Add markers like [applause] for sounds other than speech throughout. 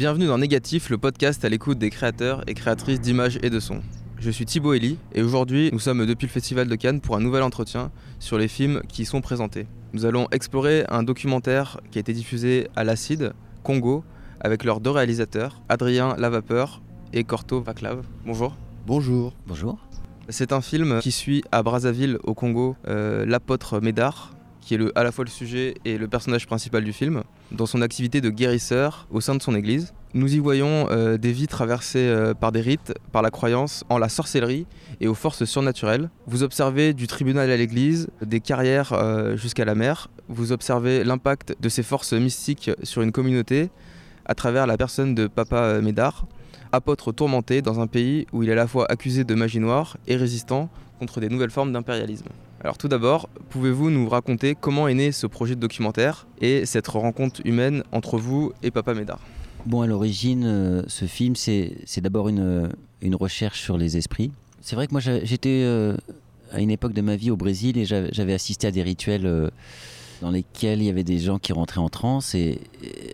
Bienvenue dans Négatif, le podcast à l'écoute des créateurs et créatrices d'images et de sons. Je suis Thibaut Elie et aujourd'hui nous sommes depuis le Festival de Cannes pour un nouvel entretien sur les films qui y sont présentés. Nous allons explorer un documentaire qui a été diffusé à l'Acide, Congo, avec leurs deux réalisateurs, Adrien Lavapeur et Corto Vaclav. Bonjour. Bonjour. Bonjour. C'est un film qui suit à Brazzaville, au Congo, euh, l'apôtre Médard, qui est le, à la fois le sujet et le personnage principal du film, dans son activité de guérisseur au sein de son église. Nous y voyons euh, des vies traversées euh, par des rites, par la croyance en la sorcellerie et aux forces surnaturelles. Vous observez du tribunal à l'église, des carrières euh, jusqu'à la mer. Vous observez l'impact de ces forces mystiques sur une communauté à travers la personne de Papa Médard, apôtre tourmenté dans un pays où il est à la fois accusé de magie noire et résistant contre des nouvelles formes d'impérialisme. Alors tout d'abord, pouvez-vous nous raconter comment est né ce projet de documentaire et cette rencontre humaine entre vous et Papa Médard? Bon, à l'origine, euh, ce film, c'est d'abord une, recherche sur les esprits. C'est vrai que moi, j'étais euh, à une époque de ma vie au Brésil et j'avais assisté à des rituels euh, dans lesquels il y avait des gens qui rentraient en transe. Et,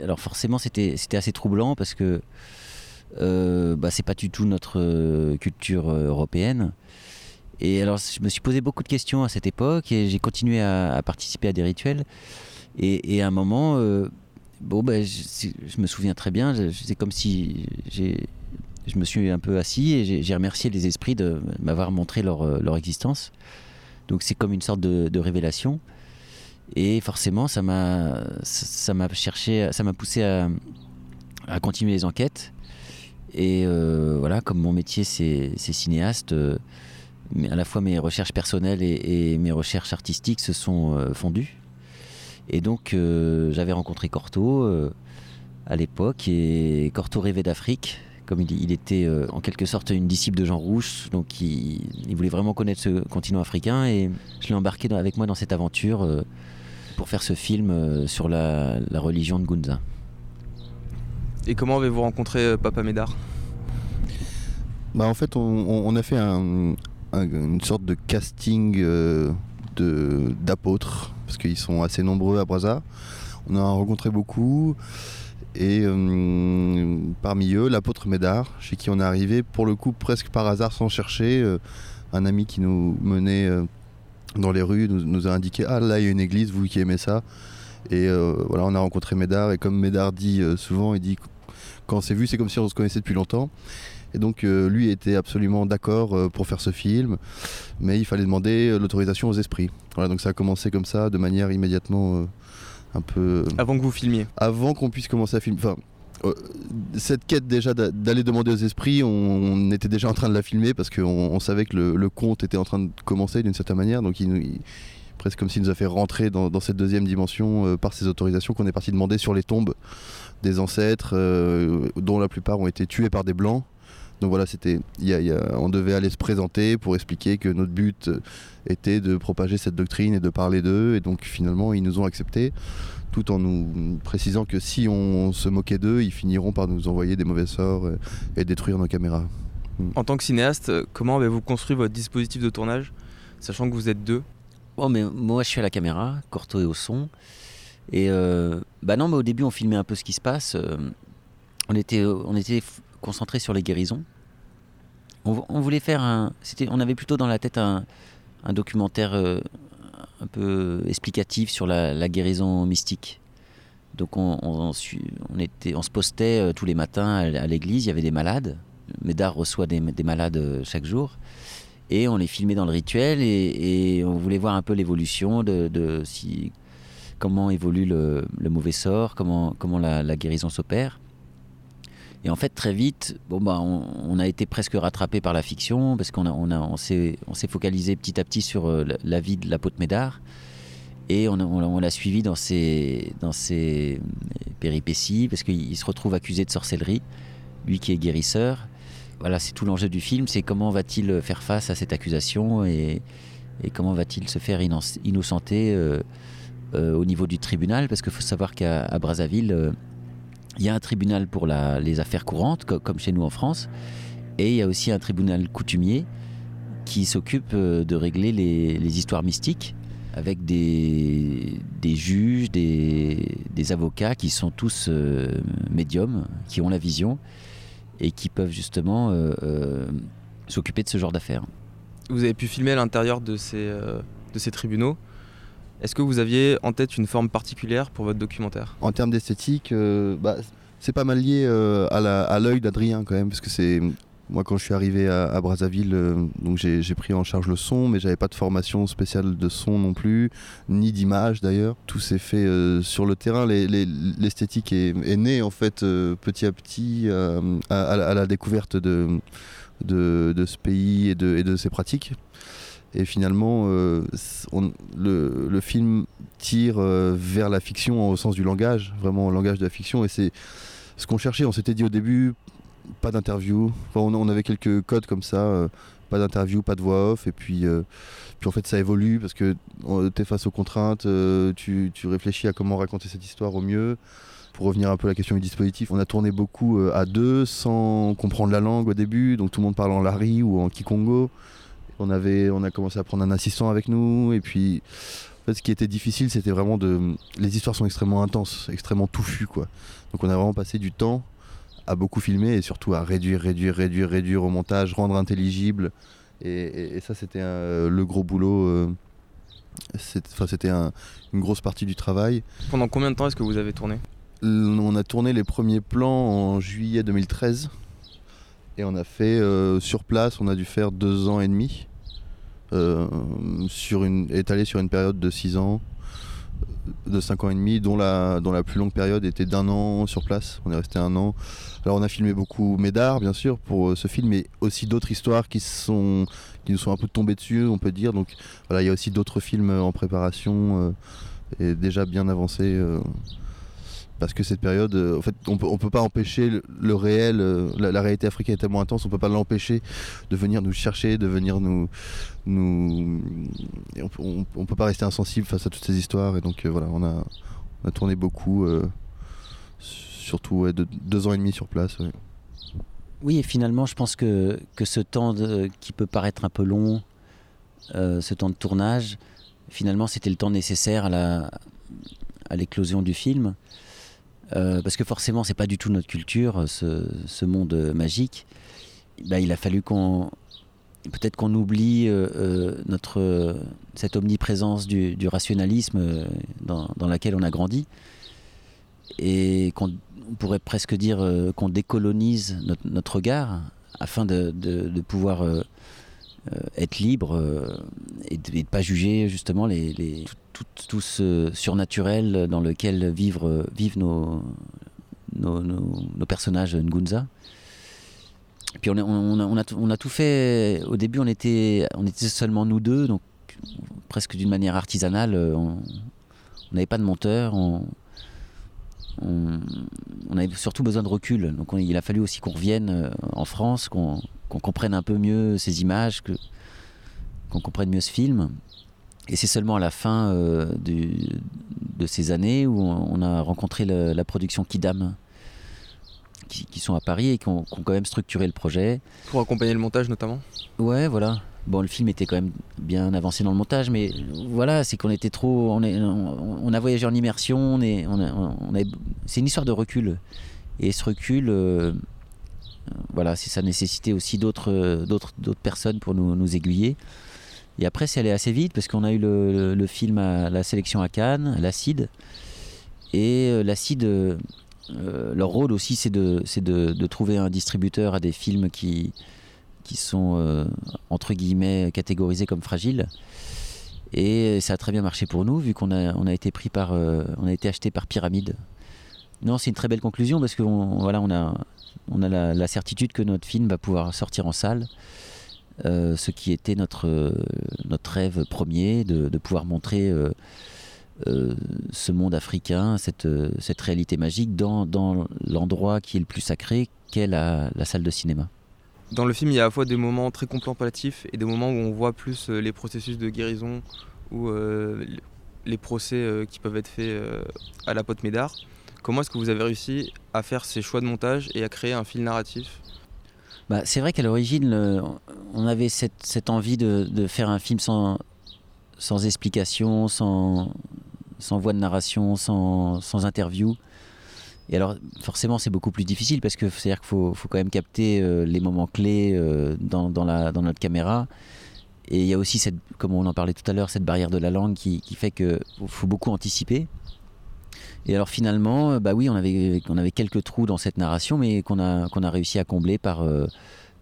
alors forcément, c'était assez troublant parce que bah, c'est pas du tout notre culture européenne. Et alors, je me suis posé beaucoup de questions à cette époque et j'ai continué à, participer à des rituels. Et, à un moment, euh, bon, ben, je, me souviens très bien, c'est comme si je me suis un peu assis et j'ai remercié les esprits de m'avoir montré leur, euh, leur, existence. Donc, c'est comme une sorte de, révélation. Et forcément, ça m'a ça m'a cherché, ça m'a poussé à, continuer les enquêtes. Et euh, voilà, comme mon métier, c'est cinéaste à la fois mes recherches personnelles et, mes recherches artistiques se sont euh, fondues. Et donc euh, j'avais rencontré Corto euh, à l'époque et Corto rêvait d'Afrique. Comme il, était en quelque sorte une disciple de Jean Rouge, donc il, voulait vraiment connaître ce continent africain et je l'ai embarqué avec moi dans cette aventure pour faire ce film sur la, religion de Gunza. Et comment avez-vous rencontré Papa Médard? Bah en fait, on, a fait un, une sorte de casting euh, d'apôtres, parce qu'ils sont assez nombreux à Brazza. On en a rencontré beaucoup. Et euh, parmi eux, l'apôtre Médard, chez qui on est arrivé, pour le coup, presque par hasard, sans chercher. Euh, un ami qui nous menait dans les rues nous, a indiqué Ah, là, il y a une église, vous qui aimez ça. Et voilà, on a rencontré Médard. Et comme Médard dit souvent, il dit Quand on s'est vu, c'est comme si on se connaissait depuis longtemps. Et donc euh, lui était absolument d'accord euh, pour faire ce film, mais il fallait demander euh, l'autorisation aux esprits. Voilà, donc ça a commencé comme ça, de manière immédiatement un peu... Avant que vous filmiez Avant qu'on puisse commencer à filmer. Enfin, cette quête déjà d'aller demander aux esprits, on, était déjà en train de la filmer parce qu'on savait que le, conte était en train de commencer d'une certaine manière. Donc il, presque comme s'il nous a fait rentrer dans, cette deuxième dimension par ces autorisations qu'on est parti demander sur les tombes des ancêtres, dont la plupart ont été tués par des blancs. Donc voilà, c'était, on devait aller se présenter pour expliquer que notre but était de propager cette doctrine et de parler d'eux. Et donc finalement, ils nous ont acceptés, tout en nous précisant que si on se moquait d'eux, ils finiront par nous envoyer des mauvais sorts et, détruire nos caméras. En tant que cinéaste, comment avez-vous construit votre dispositif de tournage, sachant que vous êtes deux? Bon, mais moi, je suis à la caméra, Corto est au son. Et euh, bah non, mais au début, on filmait un peu ce qui se passe. Euh, on était, on était concentré sur les guérisons. On, voulait faire un. On avait plutôt dans la tête un, documentaire euh, un peu explicatif sur la, guérison mystique. Donc on, était, on se postait euh, tous les matins à, l'église, il y avait des malades. Médard reçoit des, malades euh, chaque jour. Et on les filmait dans le rituel et, on voulait voir un peu l'évolution de, si, comment évolue le, mauvais sort, comment, comment la guérison s'opère. Et en fait, très vite, bon, bah, on, a été presque rattrapé par la fiction parce qu'on a, on a, on s'est, focalisé petit à petit sur euh, la, vie de l'apôtre Médard. Et on, l'a suivi dans ses, dans ses péripéties parce qu'il se retrouve accusé de sorcellerie, lui qui est guérisseur. Voilà, c'est tout l'enjeu du film, c'est comment va-t-il faire face à cette accusation et, comment va-t-il se faire innocenter euh, euh, au niveau du tribunal Parce qu'il faut savoir qu'à Brazzaville, Il y a un tribunal pour les affaires courantes, comme chez nous en France, et il y a aussi un tribunal coutumier qui s'occupe euh, de régler les, histoires mystiques avec des, juges, des, avocats qui sont tous euh, médiums, qui ont la vision et qui peuvent justement euh, s'occuper de ce genre d'affaires. Vous avez pu filmer à l'intérieur de ces tribunaux. Est-ce que vous aviez en tête une forme particulière pour votre documentaire? En termes d'esthétique, bah, c'est pas mal lié à l'œil d'Adrien quand même, parce que c'est moi, quand je suis arrivé à, Brazzaville, euh, j'ai pris en charge le son, mais j'avais pas de formation spéciale de son non plus, ni d'image d'ailleurs. Tout s'est fait euh, sur le terrain. L'esthétique est, née en fait euh, petit à petit à, la découverte de, ce pays et de ses pratiques. Et finalement, on, le, film tire vers la fiction au sens du langage, vraiment au langage de la fiction. Et c'est ce qu'on cherchait. On s'était dit au début, pas d'interview. on, avait quelques codes comme ça, euh, pas d'interview, pas de voix off. Et puis, euh, puis en fait, ça évolue parce que tu es face aux contraintes, euh, tu, réfléchis à comment raconter cette histoire au mieux. Pour revenir un peu à la question du dispositif, on a tourné beaucoup à deux sans comprendre la langue au début, donc tout le monde parle en lari ou en kikongo. On, avait, on a commencé à prendre un assistant avec nous et puis en fait, ce qui était difficile, c'était vraiment de. Les histoires sont extrêmement intenses, extrêmement touffues, quoi. Donc, on a vraiment passé du temps à beaucoup filmer et surtout à réduire, réduire, réduire, réduire au montage, rendre intelligible. Et, ça, c'était le gros boulot. Euh, c'était une grosse partie du travail. Pendant combien de temps est-ce que vous avez tourné? On a tourné les premiers plans en juillet 2013. Et on a fait euh, sur place, on a dû faire deux ans et demi. Euh, sur une, étalé sur une période de six ans de 5 ans et demi, dont la, dont la plus longue période était d'un an sur place. On est resté un an. Alors on a filmé beaucoup Médard, bien sûr, pour euh, ce film, mais aussi d'autres histoires qui, sont, qui nous sont un peu tombées dessus, on peut dire. Donc voilà, il y a aussi d'autres films en préparation euh, et déjà bien avancés. Parce que cette période, euh, en fait, on peut, peut pas empêcher le, réel, euh, la, réalité africaine est tellement intense, on peut pas l'empêcher de venir nous chercher, de venir nous, nous, on, on, peut pas rester insensible face à toutes ces histoires, et donc euh, voilà, on a, on tourné beaucoup, surtout de, deux ans et demi sur place. Oui, et finalement, je pense que, que ce temps qui peut paraître un peu long, ce temps de tournage, finalement, c'était le temps nécessaire à la à l'éclosion du film. Euh, parce que forcément, c'est pas du tout notre culture, ce, monde magique. Bah, il a fallu qu'on, peut-être qu'on oublie euh, euh, notre cette omniprésence du, rationalisme dans, laquelle on a grandi, et qu'on pourrait presque dire qu'on décolonise notre, regard afin de, pouvoir être libre et de ne pas juger justement les, tout, ce surnaturel dans lequel vivent, nos, nos, personnages Ngunza. puis on on, a, on, a, tout fait. Au début, on était, on était seulement nous deux, donc presque d'une manière artisanale. On n'avait pas de monteur. On, avait surtout besoin de recul. Donc il a fallu aussi qu'on revienne euh, en France, qu'on comprenne un peu mieux ces images, qu'on comprenne mieux ce film. Et c'est seulement à la fin euh, de ces années où on, a rencontré la production Kidam, qui, sont à Paris et qui ont, quand même structuré le projet. Pour accompagner le montage notamment Ouais, voilà. Bon, le film était quand même bien avancé dans le montage, mais voilà, c'est qu'on était trop. On, est, on, a voyagé en immersion, on est, on, c'est une histoire de recul. Et ce recul, euh, voilà, c'est ça nécessitait aussi d'autres, d'autres, d'autres personnes pour nous, nous aiguiller. Et après, c'est allé assez vite parce qu'on a eu le, film à la sélection à Cannes, l'Acide. Et euh, l'Acide, euh, leur rôle aussi, c'est de, trouver un distributeur à des films qui, sont, euh, entre guillemets, catégorisés comme fragiles. Et ça a très bien marché pour nous, vu qu'on a, été pris par, on a été acheté par Pyramide. Non, c'est une très belle conclusion parce qu'on voilà, on a, la certitude que notre film va pouvoir sortir en salle. Euh, ce qui était notre, euh, notre rêve premier, de, pouvoir montrer euh, ce monde africain, cette, cette réalité magique dans, dans l'endroit qui est le plus sacré, qu'est la, salle de cinéma. Dans le film, il y a à la fois des moments très contemplatifs et des moments où on voit plus les processus de guérison ou les procès qui peuvent être faits à la pote Médard. Comment est-ce que vous avez réussi à faire ces choix de montage et à créer un fil narratif bah, C'est vrai qu'à l'origine, on avait cette, envie de, faire un film sans, sans explication, sans, voix de narration, sans, interview. Et alors, forcément, c'est beaucoup plus difficile parce que c'est-à-dire qu'il faut, quand même capter euh, les moments clés euh, dans, notre caméra. Et il y a aussi, cette, comme on en parlait tout à l'heure, cette barrière de la langue qui, qui fait qu'il faut beaucoup anticiper. Et alors finalement, euh, bah oui, on avait, on avait quelques trous dans cette narration, mais qu'on a, qu'on a réussi à combler par,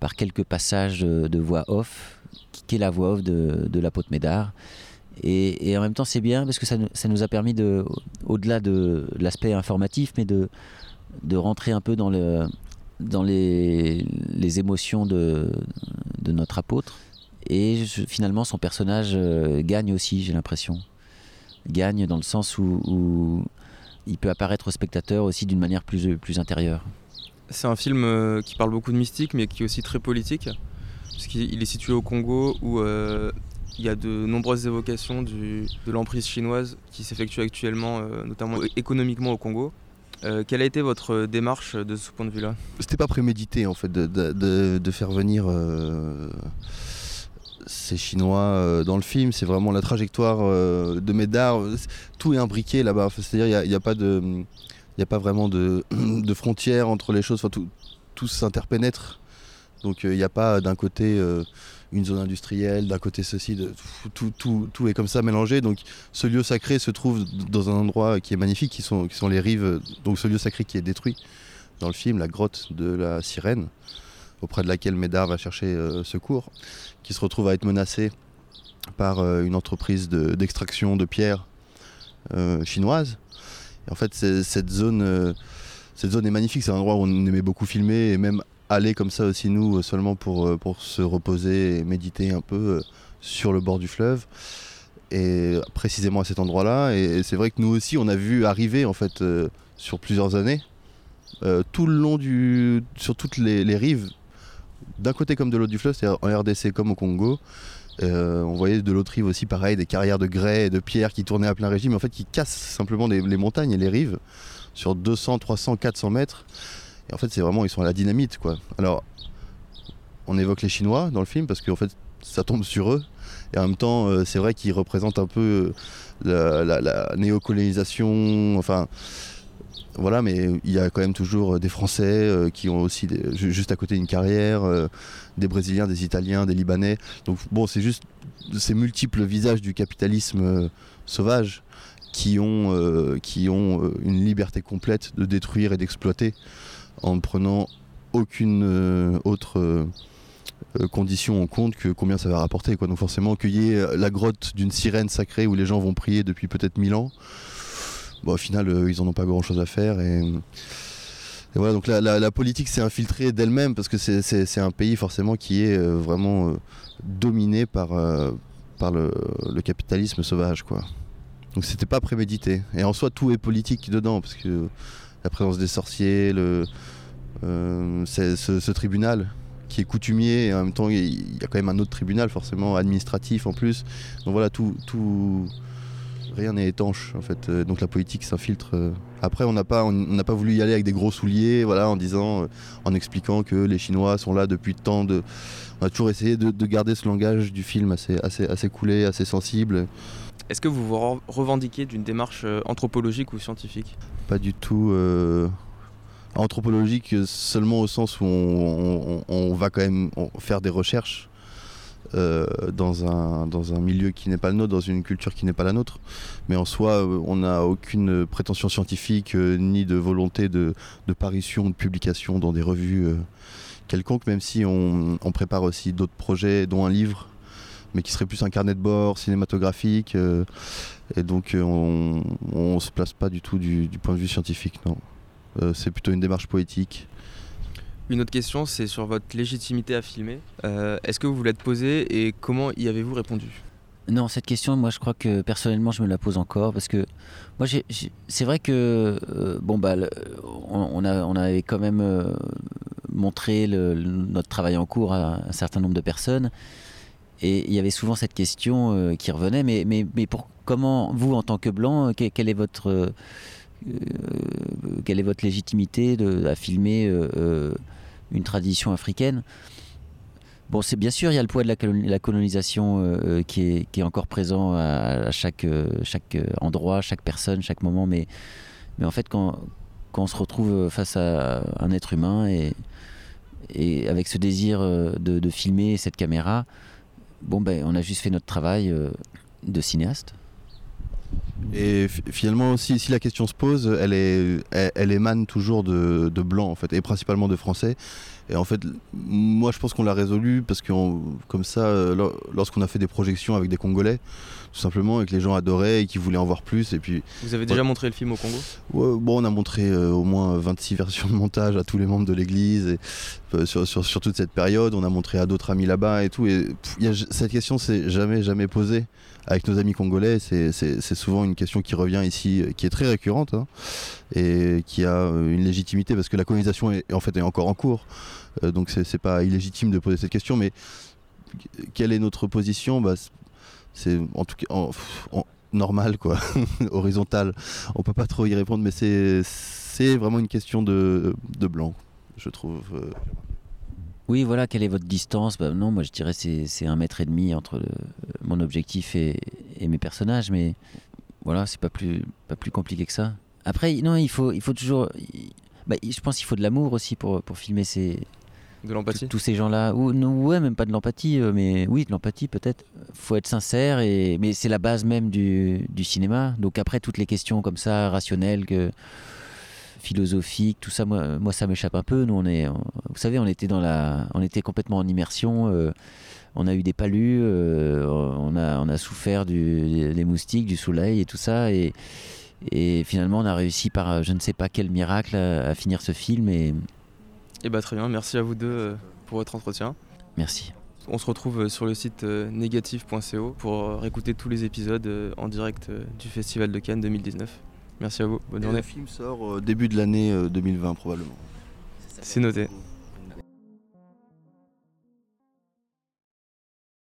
par quelques passages de, voix off, qui est la voix off de, de la Pote Médard. Et, en même temps, c'est bien parce que ça, ça, nous a permis, de, au-delà de l'aspect informatif, mais de, de rentrer un peu dans, le, dans les, les émotions de, de notre apôtre. Et finalement, son personnage euh, gagne aussi, j'ai l'impression. Gagne dans le sens où, il peut apparaître au spectateur aussi d'une manière plus, plus intérieure. C'est un film euh, qui parle beaucoup de mystique, mais qui est aussi très politique. Puisqu'il est situé au Congo, où euh, il y a de nombreuses évocations de l'emprise chinoise qui s'effectue actuellement, euh, notamment économiquement au Congo. Euh, quelle a été votre démarche de ce point de vue-là? C'était pas prémédité en fait de, faire venir euh, ces Chinois dans le film. C'est vraiment la trajectoire de Médard. Tout est imbriqué là-bas. C'est-à-dire il n'y a, pas de, a pas vraiment [clears throat] de, frontières entre les choses. Tout, tout s'interpénètre. Donc il n'y a pas d'un côté une zone industrielle, d'un côté ceci, de, tout, est comme ça mélangé. Donc ce lieu sacré se trouve dans un endroit qui est magnifique, qui sont les rives, donc ce lieu sacré qui est détruit dans le film, la grotte de la sirène, auprès de laquelle Médard va chercher euh, secours, qui se retrouve à être menacé par euh, une entreprise d'extraction de, pierres euh, chinoise. En fait, cette zone, cette zone est magnifique, c'est un endroit où on aimait beaucoup filmer, et même aller comme ça aussi nous seulement pour, pour se reposer et méditer un peu sur le bord du fleuve. Et précisément à cet endroit-là. Et, c'est vrai que nous aussi on a vu arriver en fait sur plusieurs années tout le long du sur toutes les, rives d'un côté comme de l'autre du fleuve c'est-à-dire en RDC comme au Congo on voyait de l'autre rive aussi pareil des carrières de grès et de pierres qui tournaient à plein régime en fait qui cassent simplement les montagnes et les rives sur 200 300 400 mètres et en fait, c'est vraiment, ils sont à la dynamite, quoi. Alors, on évoque les Chinois dans le film parce qu'en fait, ça tombe sur eux. Et en même temps, euh, c'est vrai qu'ils représentent un peu euh, la, néocolonisation. Enfin, voilà, mais il y a quand même toujours des Français euh, qui ont aussi juste à côté une carrière, des Brésiliens, des Italiens, des Libanais. Donc bon, c'est juste ces multiples visages du capitalisme sauvage qui ont, une liberté complète de détruire et d'exploiter en ne prenant aucune euh, autre euh, euh, condition en compte que combien ça va rapporter. Donc forcément, qu'il la grotte d'une sirène sacrée où les gens vont prier depuis peut-être mille ans, au final, ils n'en ont pas grand-chose à faire. Et, voilà, donc la, politique s'est infiltrée d'elle-même parce que c'est un pays forcément qui est vraiment dominé par, le, capitalisme sauvage. Quoi. Donc c'était pas prémédité. Et en soi, tout est politique dedans parce que la présence des sorciers, le, euh, ce, tribunal qui est coutumier et en même temps il y a quand même un autre tribunal forcément administratif en plus. Donc voilà, tout, tout rien n'est étanche en fait. Euh, donc la politique s'infiltre. Euh. Après on n'a pas, on n'a pas voulu y aller avec des gros souliers, voilà, en disant, en expliquant que les Chinois sont là depuis tant de. On a toujours essayé de, garder ce langage du film assez, assez, assez coulé, assez sensible. Est-ce que vous vous revendiquez d'une démarche euh, anthropologique ou scientifique? Pas du tout euh, anthropologique seulement au sens où on, va quand même faire des recherches euh, dans, un, dans un milieu qui n'est pas le nôtre, dans une culture qui n'est pas la nôtre. Mais en soi, on n'a aucune prétention scientifique ni de volonté de, de parution, de publication dans des revues quelconques, même si on, prépare aussi d'autres projets, dont un livre mais qui serait plus un carnet de bord cinématographique. Euh, et donc euh, on ne se place pas du tout du, point de vue scientifique, non. Euh, c'est plutôt une démarche poétique. Une autre question, c'est sur votre légitimité à filmer. Est-ce que vous vous l'êtes posée et comment y avez-vous répondu? Non, cette question, moi, je crois que personnellement, je me la pose encore parce que moi, c'est vrai que bon bah, on, a, on avait quand même montré notre travail en cours à un certain nombre de personnes et il y avait souvent cette question euh, qui revenait, mais, mais, mais pour comment, vous, en tant que blanc, quel, est votre, quelle est votre légitimité à filmer une tradition africaine? Bon, c'est bien sûr, il y a le poids de la, colonisation qui, est, encore présent à, chaque, endroit, chaque personne, chaque moment, mais, en fait, quand, on se retrouve face à un être humain et, avec ce désir de, filmer cette caméra, bon, ben, on a juste fait notre travail euh, de cinéaste. Et finalement, si, si, la question se pose, elle, émane toujours de, de blancs, en fait, et principalement de français. Et en fait, moi, je pense qu'on l'a résolu parce que, comme ça, euh, lorsqu'on a fait des projections avec des Congolais, tout simplement, et que les gens adoraient et qu'ils voulaient en voir plus. Et puis, Vous avez déjà montré le film au Congo? Bon, on a montré euh, au moins 26 [laughs] versions de montage à tous les membres de l'église et euh, sur, sur, sur, toute cette période. On a montré à d'autres amis là-bas et tout. Et y a, cette question s'est jamais, jamais posée avec nos amis congolais. C'est souvent une question qui revient ici, qui est très récurrente hein, et qui a une légitimité parce que la colonisation est, en fait est encore en cours. Euh, donc c'est pas illégitime de poser cette question, mais quelle est notre position? Bah, C'est en tout cas normal, quoi, [laughs] horizontal. On peut pas trop y répondre, mais c'est vraiment une question de, de blanc, je trouve. Euh. Oui, voilà, quelle est votre distance? Bah, Non, moi je dirais c'est un mètre et demi entre mon objectif et, et, mes personnages, mais voilà, c'est pas plus, pas plus compliqué que ça. Après, non, il faut, il faut toujours. Bah, je pense qu'il faut de l'amour aussi pour, pour filmer ces, de l'empathie Tous ces gens-là. Ou, ouais, même pas de l'empathie, euh, mais oui, de l'empathie peut-être. faut être sincère, et, mais c'est la base même du, du, cinéma. Donc après, toutes les questions comme ça, rationnelles, que, philosophiques, tout ça, moi, moi ça m'échappe un peu. Nous, on est, vous savez, on était, dans la, on était complètement en immersion. Euh, on a eu des palus, euh, on, a, on a souffert du, des moustiques, du soleil et tout ça. Et, et finalement, on a réussi par je ne sais pas quel miracle à, à finir ce film. Et, et eh bah très bien, merci à vous deux euh, pour votre entretien. Merci. On se retrouve euh, sur le site euh, négatif.co pour réécouter tous les épisodes en direct du Festival de Cannes 2019. Merci à vous, bonne journée. Le film sort début de l'année 2020 probablement. C'est noté.